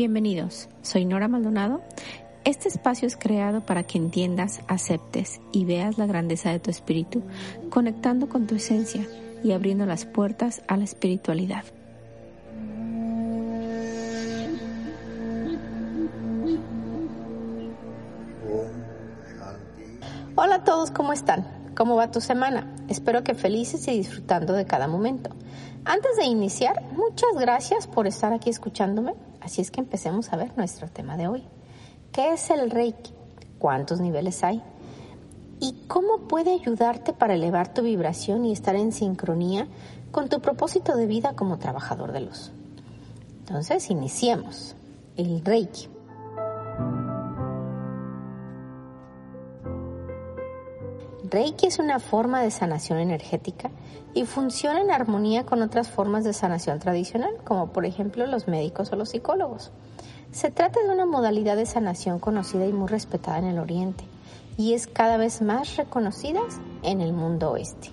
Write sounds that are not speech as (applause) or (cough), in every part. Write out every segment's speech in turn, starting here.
Bienvenidos, soy Nora Maldonado. Este espacio es creado para que entiendas, aceptes y veas la grandeza de tu espíritu, conectando con tu esencia y abriendo las puertas a la espiritualidad. Hola a todos, ¿cómo están? ¿Cómo va tu semana? Espero que felices y disfrutando de cada momento. Antes de iniciar, muchas gracias por estar aquí escuchándome. Así es que empecemos a ver nuestro tema de hoy. ¿Qué es el Reiki? ¿Cuántos niveles hay? ¿Y cómo puede ayudarte para elevar tu vibración y estar en sincronía con tu propósito de vida como trabajador de luz? Entonces, iniciemos. El Reiki. Reiki es una forma de sanación energética y funciona en armonía con otras formas de sanación tradicional, como por ejemplo los médicos o los psicólogos. Se trata de una modalidad de sanación conocida y muy respetada en el Oriente y es cada vez más reconocida en el mundo oeste.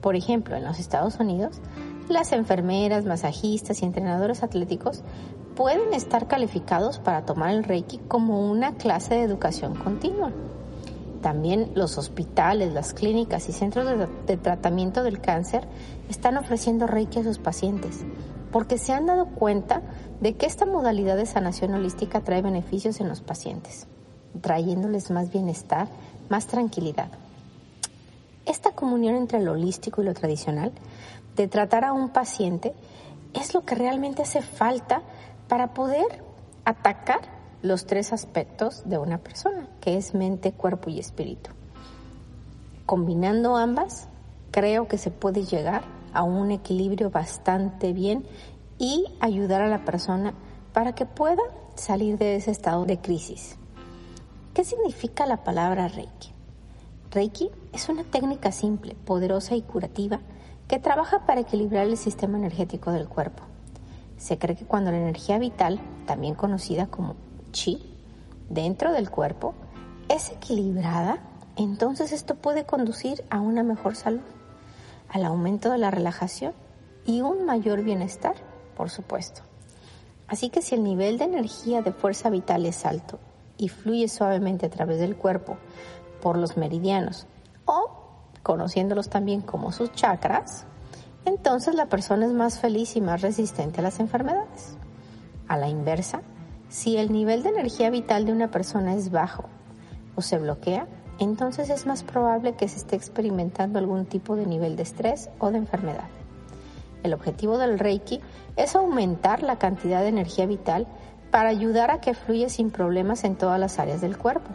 Por ejemplo, en los Estados Unidos, las enfermeras, masajistas y entrenadores atléticos pueden estar calificados para tomar el Reiki como una clase de educación continua. También los hospitales, las clínicas y centros de, tratamiento del cáncer están ofreciendo Reiki a sus pacientes porque se han dado cuenta de que esta modalidad de sanación holística trae beneficios en los pacientes, trayéndoles más bienestar, más tranquilidad. Esta comunión entre lo holístico y lo tradicional, de tratar a un paciente, es lo que realmente hace falta para poder atacar los tres aspectos de una persona, que es mente, cuerpo y espíritu. Combinando ambas, creo que se puede llegar a un equilibrio bastante bien y ayudar a la persona para que pueda salir de ese estado de crisis. ¿Qué significa la palabra Reiki? Reiki es una técnica simple, poderosa y curativa que trabaja para equilibrar el sistema energético del cuerpo. Se cree que cuando la energía vital, también conocida como chi dentro del cuerpo es equilibrada, entonces esto puede conducir a una mejor salud, al aumento de la relajación y un mayor bienestar, por supuesto. Así que si el nivel de energía de fuerza vital es alto y fluye suavemente a través del cuerpo por los meridianos o conociéndolos también como sus chakras, entonces la persona es más feliz y más resistente a las enfermedades. A la inversa, si el nivel de energía vital de una persona es bajo o se bloquea, entonces es más probable que se esté experimentando algún tipo de nivel de estrés o de enfermedad. El objetivo del Reiki es aumentar la cantidad de energía vital para ayudar a que fluya sin problemas en todas las áreas del cuerpo.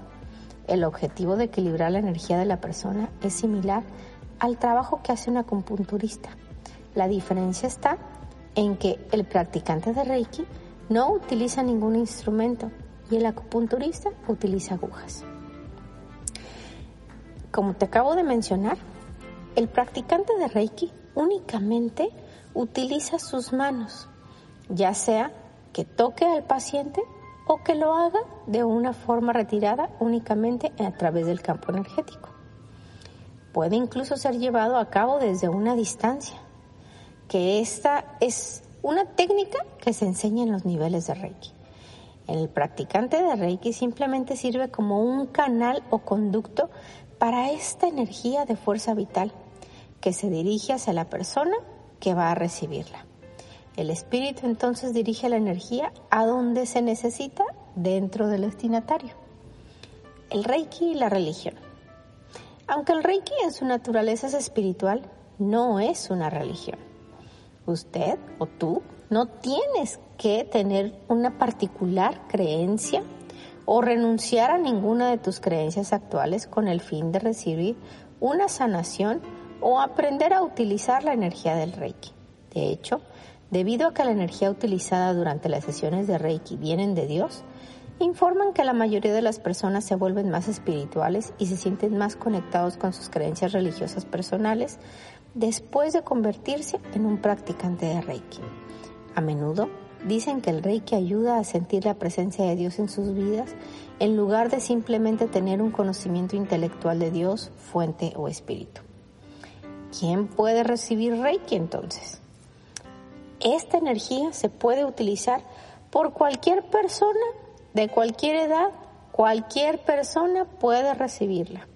El objetivo de equilibrar la energía de la persona es similar al trabajo que hace un acupunturista. La diferencia está en que el practicante de Reiki no utiliza ningún instrumento y el acupunturista utiliza agujas. Como te acabo de mencionar, el practicante de Reiki únicamente utiliza sus manos, ya sea que toque al paciente o que lo haga de una forma retirada únicamente a través del campo energético. Puede incluso ser llevado a cabo desde una distancia, que esta es una técnica que se enseña en los niveles de Reiki. El practicante de Reiki simplemente sirve como un canal o conducto para esta energía de fuerza vital que se dirige hacia la persona que va a recibirla. El espíritu entonces dirige la energía a donde se necesita dentro del destinatario. El Reiki y la religión. Aunque el Reiki en su naturaleza es espiritual, no es una religión usted o tú no tienes que tener una particular creencia o renunciar a ninguna de tus creencias actuales con el fin de recibir una sanación o aprender a utilizar la energía del Reiki. De hecho, debido a que la energía utilizada durante las sesiones de Reiki vienen de Dios, informan que la mayoría de las personas se vuelven más espirituales y se sienten más conectados con sus creencias religiosas personales después de convertirse en un practicante de Reiki. A menudo dicen que el Reiki ayuda a sentir la presencia de Dios en sus vidas en lugar de simplemente tener un conocimiento intelectual de Dios, fuente o espíritu. ¿Quién puede recibir Reiki entonces? Esta energía se puede utilizar por cualquier persona, de cualquier edad, cualquier persona puede recibirla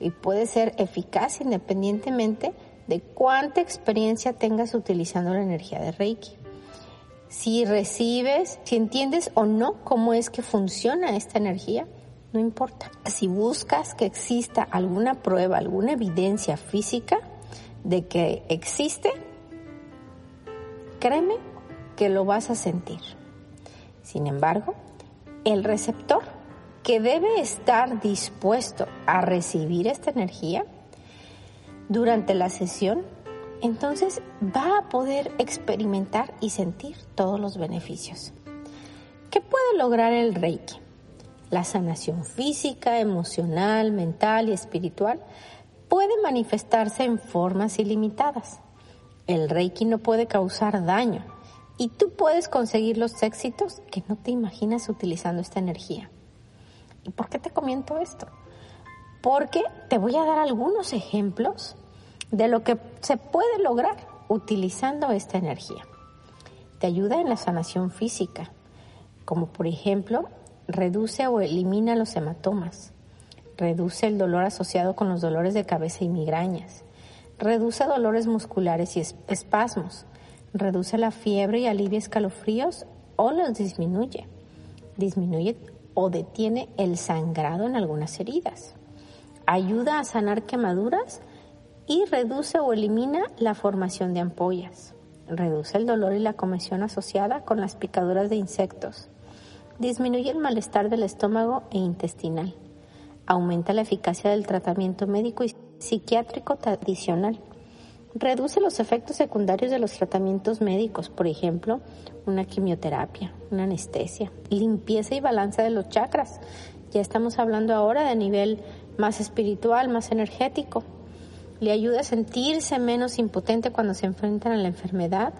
y puede ser eficaz independientemente de cuánta experiencia tengas utilizando la energía de Reiki. Si recibes, si entiendes o no cómo es que funciona esta energía, no importa. Si buscas que exista alguna prueba, alguna evidencia física de que existe, créeme que lo vas a sentir. Sin embargo, el receptor que debe estar dispuesto a recibir esta energía durante la sesión, entonces va a poder experimentar y sentir todos los beneficios. ¿Qué puede lograr el Reiki? La sanación física, emocional, mental y espiritual puede manifestarse en formas ilimitadas. El Reiki no puede causar daño y tú puedes conseguir los éxitos que no te imaginas utilizando esta energía. ¿Y por qué te comento esto? Porque te voy a dar algunos ejemplos de lo que se puede lograr utilizando esta energía. Te ayuda en la sanación física, como por ejemplo reduce o elimina los hematomas, reduce el dolor asociado con los dolores de cabeza y migrañas, reduce dolores musculares y espasmos, reduce la fiebre y alivia escalofríos o los disminuye, disminuye o detiene el sangrado en algunas heridas, ayuda a sanar quemaduras y reduce o elimina la formación de ampollas, reduce el dolor y la comezón asociada con las picaduras de insectos, disminuye el malestar del estómago e intestinal, aumenta la eficacia del tratamiento médico y psiquiátrico tradicional, reduce los efectos secundarios de los tratamientos médicos, por ejemplo, una quimioterapia, una anestesia, limpieza y balance de los chakras. Ya estamos hablando ahora de nivel más espiritual, más energético. Le ayuda a sentirse menos impotente cuando se enfrentan a la enfermedad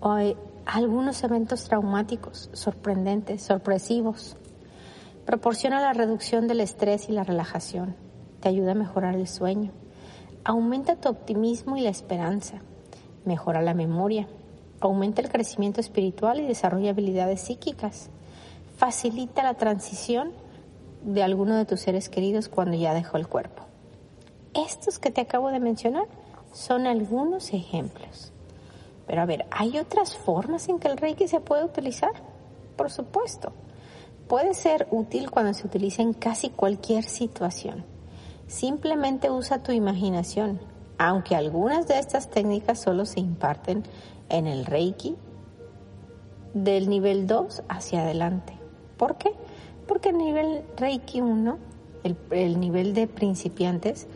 o algunos eventos traumáticos, sorprendentes, sorpresivos. Proporciona la reducción del estrés y la relajación. Te ayuda a mejorar el sueño. Aumenta tu optimismo y la esperanza. Mejora la memoria. Aumenta el crecimiento espiritual y desarrolla habilidades psíquicas. Facilita la transición de alguno de tus seres queridos cuando ya dejó el cuerpo. Estos que te acabo de mencionar son algunos ejemplos. Pero a ver, ¿hay otras formas en que el Reiki se puede utilizar? Por supuesto. Puede ser útil cuando se utiliza en casi cualquier situación. Simplemente usa tu imaginación, aunque algunas de estas técnicas solo se imparten en el Reiki del nivel 2 hacia adelante. ¿Por qué? Porque el nivel Reiki 1, el, el nivel de principiantes,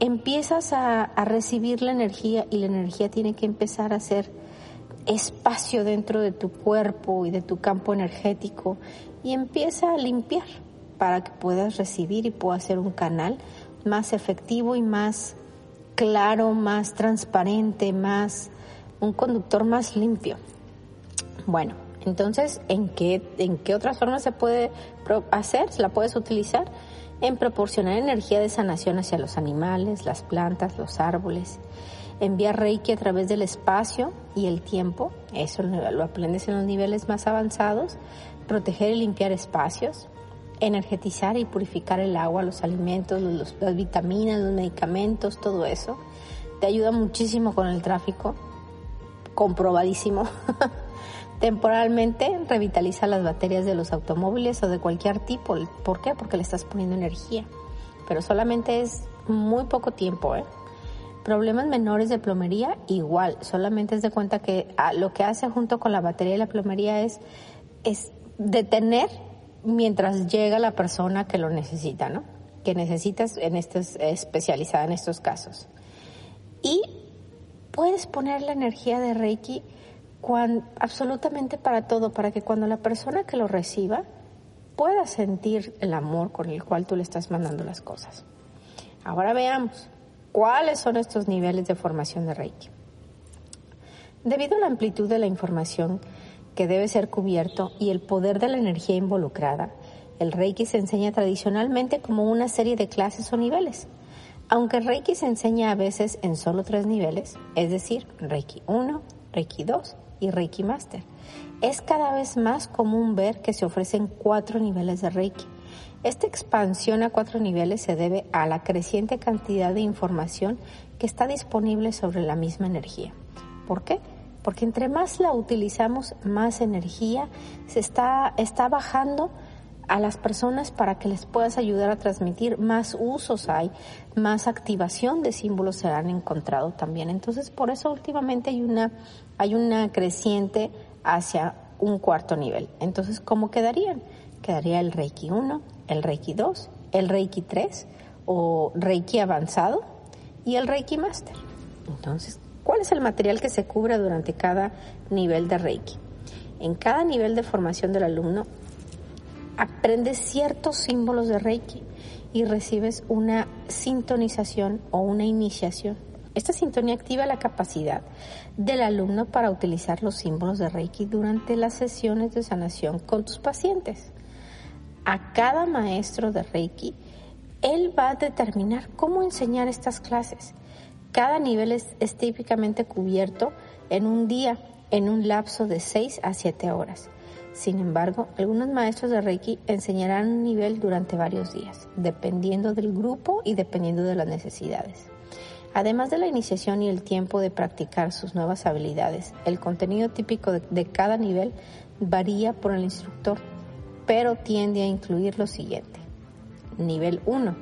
empiezas a, recibir la energía y la energía tiene que empezar a hacer espacio dentro de tu cuerpo y de tu campo energético y empieza a limpiar para que puedas recibir y puedas ser un canal más efectivo y más claro, más transparente, más un conductor más limpio. Bueno, entonces, ¿en qué, en qué otras formas se puede hacer? ¿La puedes utilizar? En proporcionar energía de sanación hacia los animales, las plantas, los árboles, enviar Reiki a través del espacio y el tiempo, eso lo aprendes en los niveles más avanzados, proteger y limpiar espacios, energetizar y purificar el agua, los alimentos, las vitaminas, los medicamentos, todo eso. Te ayuda muchísimo con el tráfico, comprobadísimo. (laughs) Temporalmente revitaliza las baterías de los automóviles o de cualquier tipo. ¿Por qué? Porque le estás poniendo energía. Pero solamente es muy poco tiempo. ¿eh? Problemas menores de plomería, igual. Solamente es de cuenta que ah, lo que hace junto con la batería y la plomería es, detener mientras llega la persona que lo necesita, ¿no? Que necesitas en estos, especializada en estos casos. Y puedes poner la energía de Reiki absolutamente para todo, para que cuando la persona que lo reciba pueda sentir el amor con el cual tú le estás mandando las cosas. Ahora veamos, ¿cuáles son estos niveles de formación de Reiki? Debido a la amplitud de la información que debe ser cubierto y el poder de la energía involucrada, el Reiki se enseña tradicionalmente como una serie de clases o niveles. Aunque Reiki se enseña a veces en solo tres niveles, es decir, Reiki 1, Reiki 2 y Reiki Master. Es cada vez más común ver que se ofrecen cuatro niveles de Reiki. Esta expansión a cuatro niveles se debe a la creciente cantidad de información que está disponible sobre la misma energía. ¿Por qué? Porque entre más la utilizamos, más energía se está, está bajando a las personas para que les puedas ayudar a transmitir, más usos hay, más activación de símbolos se han encontrado también. Entonces, por eso últimamente hay una, hay una creciente hacia un cuarto nivel. Entonces, ¿cómo quedarían? Quedaría el Reiki 1, el Reiki 2, el Reiki 3 o Reiki avanzado y el Reiki Master. Entonces, ¿cuál es el material que se cubre durante cada nivel de Reiki? En cada nivel de formación del alumno aprendes ciertos símbolos de Reiki y recibes una sintonización o una iniciación. Esta sintonía activa la capacidad del alumno para utilizar los símbolos de Reiki durante las sesiones de sanación con tus pacientes. A cada maestro de Reiki, él va a determinar cómo enseñar estas clases. Cada nivel es, típicamente cubierto en un día, en un lapso de 6 a 7 horas. Sin embargo, algunos maestros de Reiki enseñarán un nivel durante varios días, dependiendo del grupo y dependiendo de las necesidades. Además de la iniciación y el tiempo de practicar sus nuevas habilidades, el contenido típico de, cada nivel varía por el instructor, pero tiende a incluir lo siguiente. Nivel 1,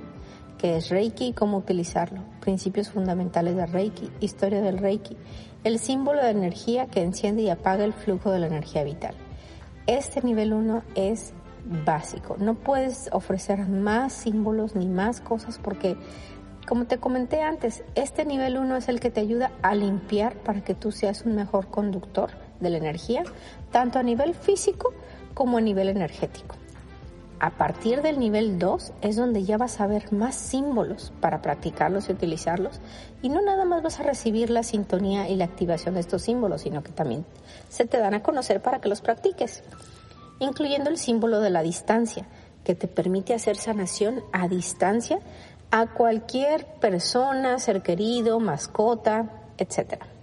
que es Reiki y cómo utilizarlo, principios fundamentales de Reiki, historia del Reiki, el símbolo de energía que enciende y apaga el flujo de la energía vital. Este nivel 1 es básico. No puedes ofrecer más símbolos ni más cosas porque, como te comenté antes, este nivel 1 es el que te ayuda a limpiar para que tú seas un mejor conductor de la energía, tanto a nivel físico como a nivel energético. A partir del nivel 2 es donde ya vas a ver más símbolos para practicarlos y utilizarlos y no nada más vas a recibir la sintonía y la activación de estos símbolos, sino que también se te dan a conocer para que los practiques, incluyendo el símbolo de la distancia, que te permite hacer sanación a distancia a cualquier persona, ser querido, mascota, etc.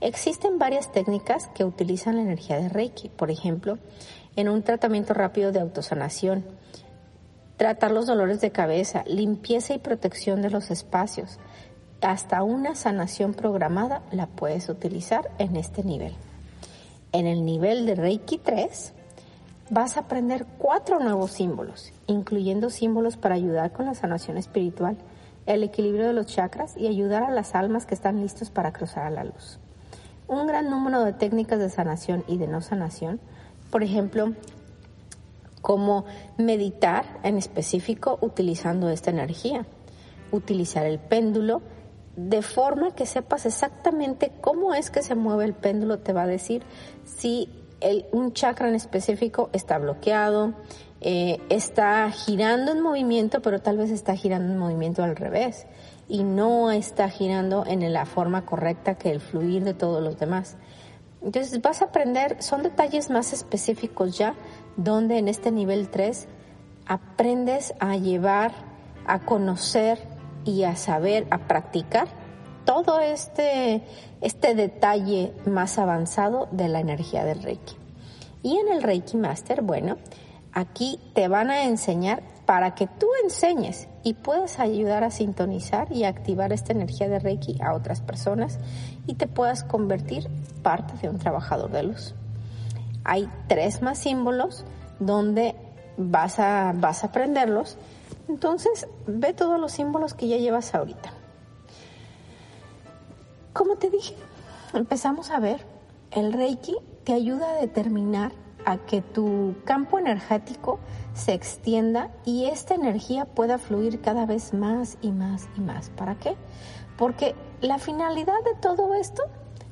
Existen varias técnicas que utilizan la energía de Reiki, por ejemplo, en un tratamiento rápido de autosanación, tratar los dolores de cabeza, limpieza y protección de los espacios. Hasta una sanación programada la puedes utilizar en este nivel. En el nivel de Reiki 3 vas a aprender cuatro nuevos símbolos, incluyendo símbolos para ayudar con la sanación espiritual, el equilibrio de los chakras y ayudar a las almas que están listos para cruzar a la luz. Un gran número de técnicas de sanación y de no sanación. Por ejemplo, cómo meditar en específico utilizando esta energía, utilizar el péndulo de forma que sepas exactamente cómo es que se mueve el péndulo, te va a decir si un chakra en específico está bloqueado, eh, está girando en movimiento, pero tal vez está girando en movimiento al revés y no está girando en la forma correcta que el fluir de todos los demás. Entonces vas a aprender, son detalles más específicos ya, donde en este nivel 3 aprendes a llevar, a conocer y a saber, a practicar todo este, este detalle más avanzado de la energía del Reiki. Y en el Reiki Master, bueno, aquí te van a enseñar para que tú enseñes y puedas ayudar a sintonizar y activar esta energía de Reiki a otras personas y te puedas convertir parte de un trabajador de luz. Hay tres más símbolos donde vas a, vas a aprenderlos. Entonces, ve todos los símbolos que ya llevas ahorita. Como te dije, empezamos a ver, el Reiki te ayuda a determinar a que tu campo energético se extienda y esta energía pueda fluir cada vez más y más y más. ¿Para qué? Porque la finalidad de todo esto,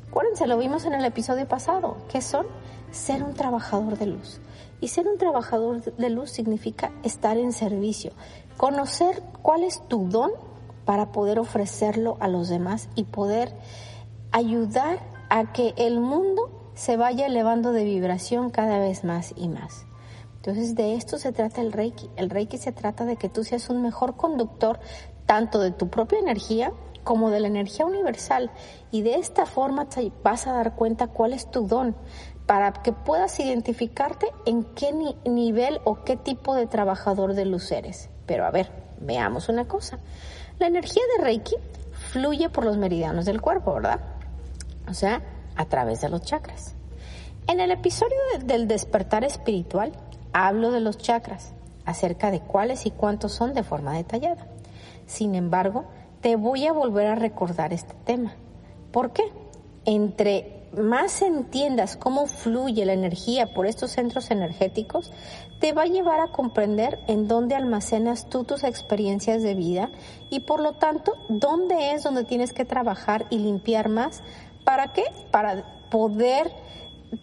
acuérdense, lo vimos en el episodio pasado, que son ser un trabajador de luz. Y ser un trabajador de luz significa estar en servicio, conocer cuál es tu don para poder ofrecerlo a los demás y poder ayudar a que el mundo se vaya elevando de vibración cada vez más y más. Entonces de esto se trata el Reiki. El Reiki se trata de que tú seas un mejor conductor tanto de tu propia energía como de la energía universal y de esta forma te vas a dar cuenta cuál es tu don para que puedas identificarte en qué nivel o qué tipo de trabajador de luz eres. Pero a ver, veamos una cosa. La energía de Reiki fluye por los meridianos del cuerpo, ¿verdad? O sea, a través de los chakras. En el episodio del despertar espiritual hablo de los chakras, acerca de cuáles y cuántos son de forma detallada. Sin embargo, te voy a volver a recordar este tema. ¿Por qué? Entre más entiendas cómo fluye la energía por estos centros energéticos, te va a llevar a comprender en dónde almacenas tú tus experiencias de vida y por lo tanto dónde es donde tienes que trabajar y limpiar más. ¿Para qué? Para poder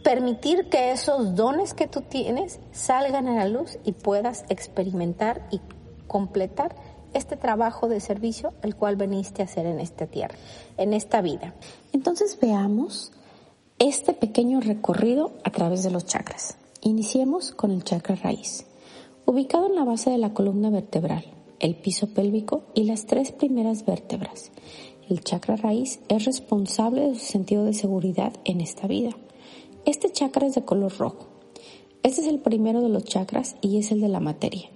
permitir que esos dones que tú tienes salgan a la luz y puedas experimentar y completar este trabajo de servicio el cual veniste a hacer en esta tierra, en esta vida. Entonces veamos este pequeño recorrido a través de los chakras. Iniciemos con el chakra raíz, ubicado en la base de la columna vertebral, el piso pélvico y las tres primeras vértebras. El chakra raíz es responsable de su sentido de seguridad en esta vida. Este chakra es de color rojo. Este es el primero de los chakras y es el de la materia.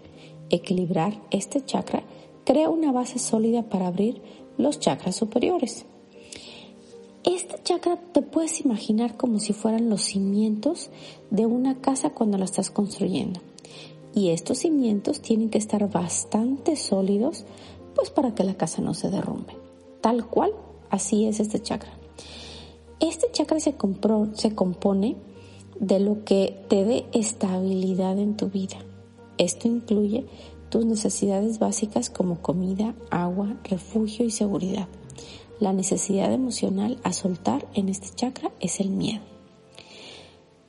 Equilibrar este chakra crea una base sólida para abrir los chakras superiores. Este chakra te puedes imaginar como si fueran los cimientos de una casa cuando la estás construyendo. Y estos cimientos tienen que estar bastante sólidos pues para que la casa no se derrumbe. Tal cual, así es este chakra. Este chakra se, compone de lo que te dé estabilidad en tu vida. Esto incluye tus necesidades básicas como comida, agua, refugio y seguridad. La necesidad emocional a soltar en este chakra es el miedo.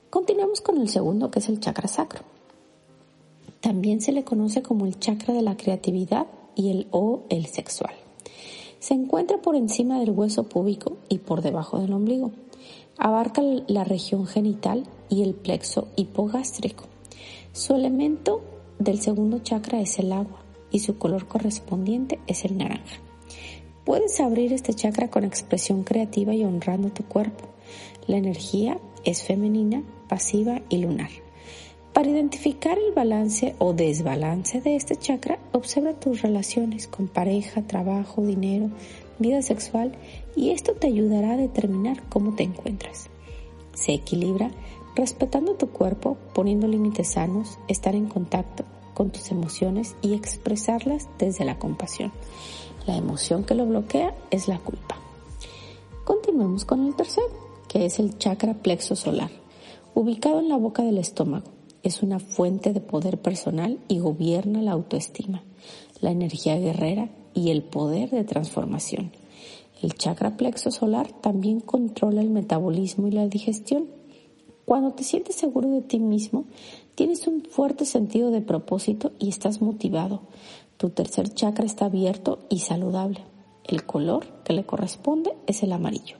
Continuamos con el segundo, que es el chakra sacro. También se le conoce como el chakra de la creatividad y el o el sexual. Se encuentra por encima del hueso púbico y por debajo del ombligo. Abarca la región genital y el plexo hipogástrico. Su elemento del segundo chakra es el agua y su color correspondiente es el naranja. Puedes abrir este chakra con expresión creativa y honrando tu cuerpo. La energía es femenina, pasiva y lunar. Para identificar el balance o desbalance de este chakra, observa tus relaciones con pareja, trabajo, dinero, vida sexual y esto te ayudará a determinar cómo te encuentras. Se equilibra respetando tu cuerpo, poniendo límites sanos, estar en contacto con tus emociones y expresarlas desde la compasión. La emoción que lo bloquea es la culpa. Continuemos con el tercero, que es el chakra plexo solar, ubicado en la boca del estómago. Es una fuente de poder personal y gobierna la autoestima, la energía guerrera y el poder de transformación. El chakra plexo solar también controla el metabolismo y la digestión cuando te sientes seguro de ti mismo, tienes un fuerte sentido de propósito y estás motivado. Tu tercer chakra está abierto y saludable. El color que le corresponde es el amarillo.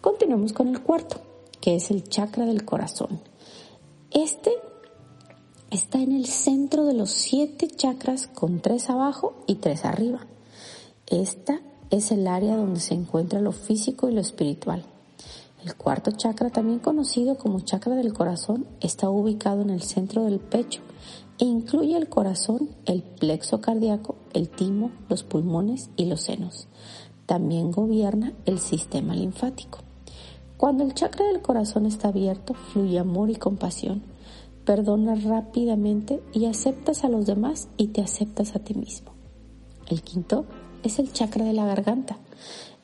Continuamos con el cuarto, que es el chakra del corazón. Este está en el centro de los siete chakras con tres abajo y tres arriba. Esta es el área donde se encuentra lo físico y lo espiritual. El cuarto chakra, también conocido como chakra del corazón, está ubicado en el centro del pecho e incluye el corazón, el plexo cardíaco, el timo, los pulmones y los senos. También gobierna el sistema linfático. Cuando el chakra del corazón está abierto, fluye amor y compasión. Perdonas rápidamente y aceptas a los demás y te aceptas a ti mismo. El quinto es el chakra de la garganta.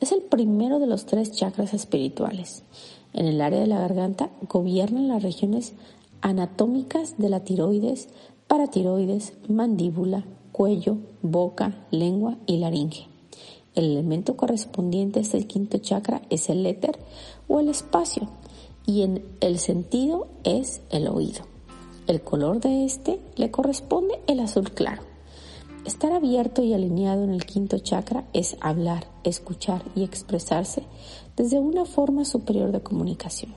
Es el primero de los tres chakras espirituales. En el área de la garganta gobiernan las regiones anatómicas de la tiroides, paratiroides, mandíbula, cuello, boca, lengua y laringe. El elemento correspondiente a este quinto chakra es el éter o el espacio y en el sentido es el oído. El color de este le corresponde el azul claro. Estar abierto y alineado en el quinto chakra es hablar, escuchar y expresarse desde una forma superior de comunicación.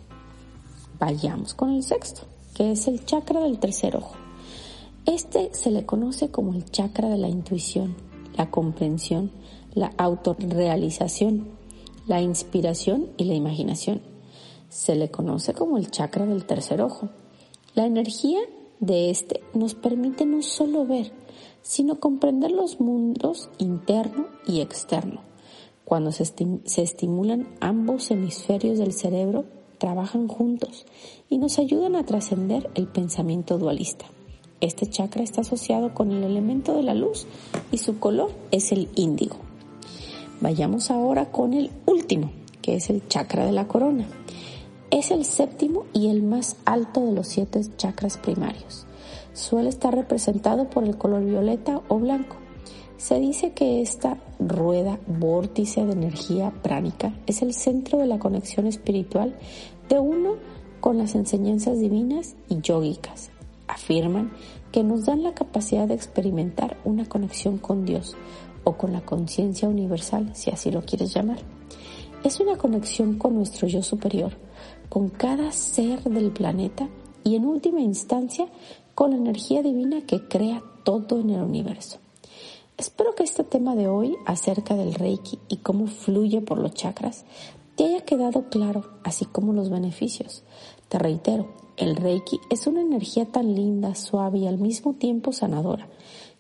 Vayamos con el sexto, que es el chakra del tercer ojo. Este se le conoce como el chakra de la intuición, la comprensión, la autorrealización, la inspiración y la imaginación. Se le conoce como el chakra del tercer ojo. La energía de este nos permite no solo ver, sino comprender los mundos interno y externo. Cuando se, se estimulan ambos hemisferios del cerebro, trabajan juntos y nos ayudan a trascender el pensamiento dualista. Este chakra está asociado con el elemento de la luz y su color es el índigo. Vayamos ahora con el último, que es el chakra de la corona. Es el séptimo y el más alto de los siete chakras primarios. Suele estar representado por el color violeta o blanco. Se dice que esta rueda vórtice de energía pránica es el centro de la conexión espiritual de uno con las enseñanzas divinas y yógicas. Afirman que nos dan la capacidad de experimentar una conexión con Dios o con la conciencia universal, si así lo quieres llamar. Es una conexión con nuestro yo superior, con cada ser del planeta y en última instancia con la energía divina que crea todo en el universo. Espero que este tema de hoy acerca del Reiki y cómo fluye por los chakras te haya quedado claro, así como los beneficios. Te reitero, el Reiki es una energía tan linda, suave y al mismo tiempo sanadora,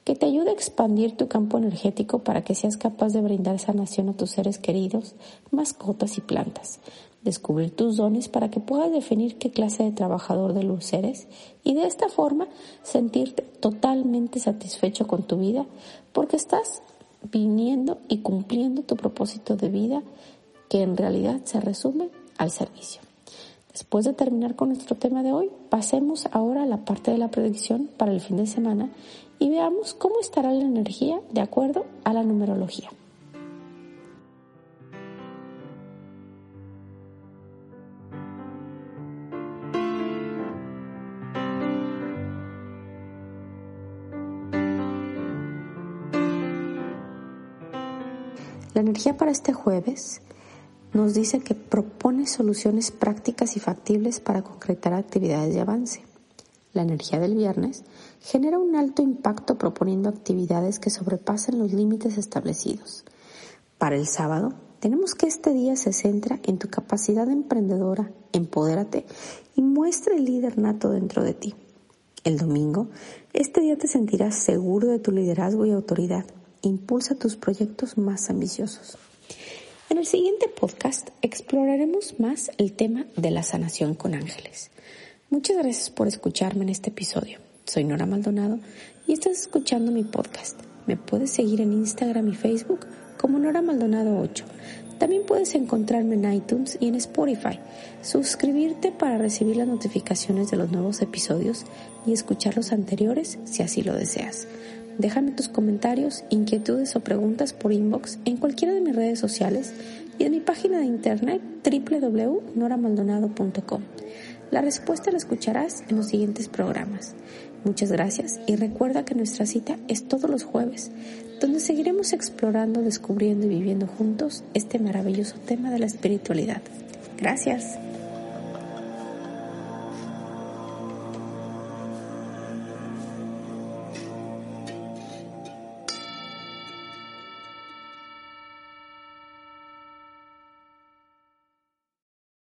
que te ayuda a expandir tu campo energético para que seas capaz de brindar sanación a tus seres queridos, mascotas y plantas, descubrir tus dones para que puedas definir qué clase de trabajador de luz eres y de esta forma sentirte totalmente satisfecho con tu vida porque estás viniendo y cumpliendo tu propósito de vida que en realidad se resume al servicio. Después de terminar con nuestro tema de hoy, pasemos ahora a la parte de la predicción para el fin de semana y veamos cómo estará la energía de acuerdo a la numerología. La energía para este jueves nos dice que propone soluciones prácticas y factibles para concretar actividades de avance. La energía del viernes genera un alto impacto proponiendo actividades que sobrepasen los límites establecidos. Para el sábado, tenemos que este día se centra en tu capacidad emprendedora, empodérate y muestra el líder nato dentro de ti. El domingo, este día te sentirás seguro de tu liderazgo y autoridad impulsa tus proyectos más ambiciosos. En el siguiente podcast exploraremos más el tema de la sanación con ángeles. Muchas gracias por escucharme en este episodio. Soy Nora Maldonado y estás escuchando mi podcast. Me puedes seguir en Instagram y Facebook como Nora Maldonado 8. También puedes encontrarme en iTunes y en Spotify. Suscribirte para recibir las notificaciones de los nuevos episodios y escuchar los anteriores si así lo deseas. Déjame tus comentarios, inquietudes o preguntas por inbox en cualquiera de mis redes sociales y en mi página de internet www.noramaldonado.com. La respuesta la escucharás en los siguientes programas. Muchas gracias y recuerda que nuestra cita es todos los jueves, donde seguiremos explorando, descubriendo y viviendo juntos este maravilloso tema de la espiritualidad. Gracias.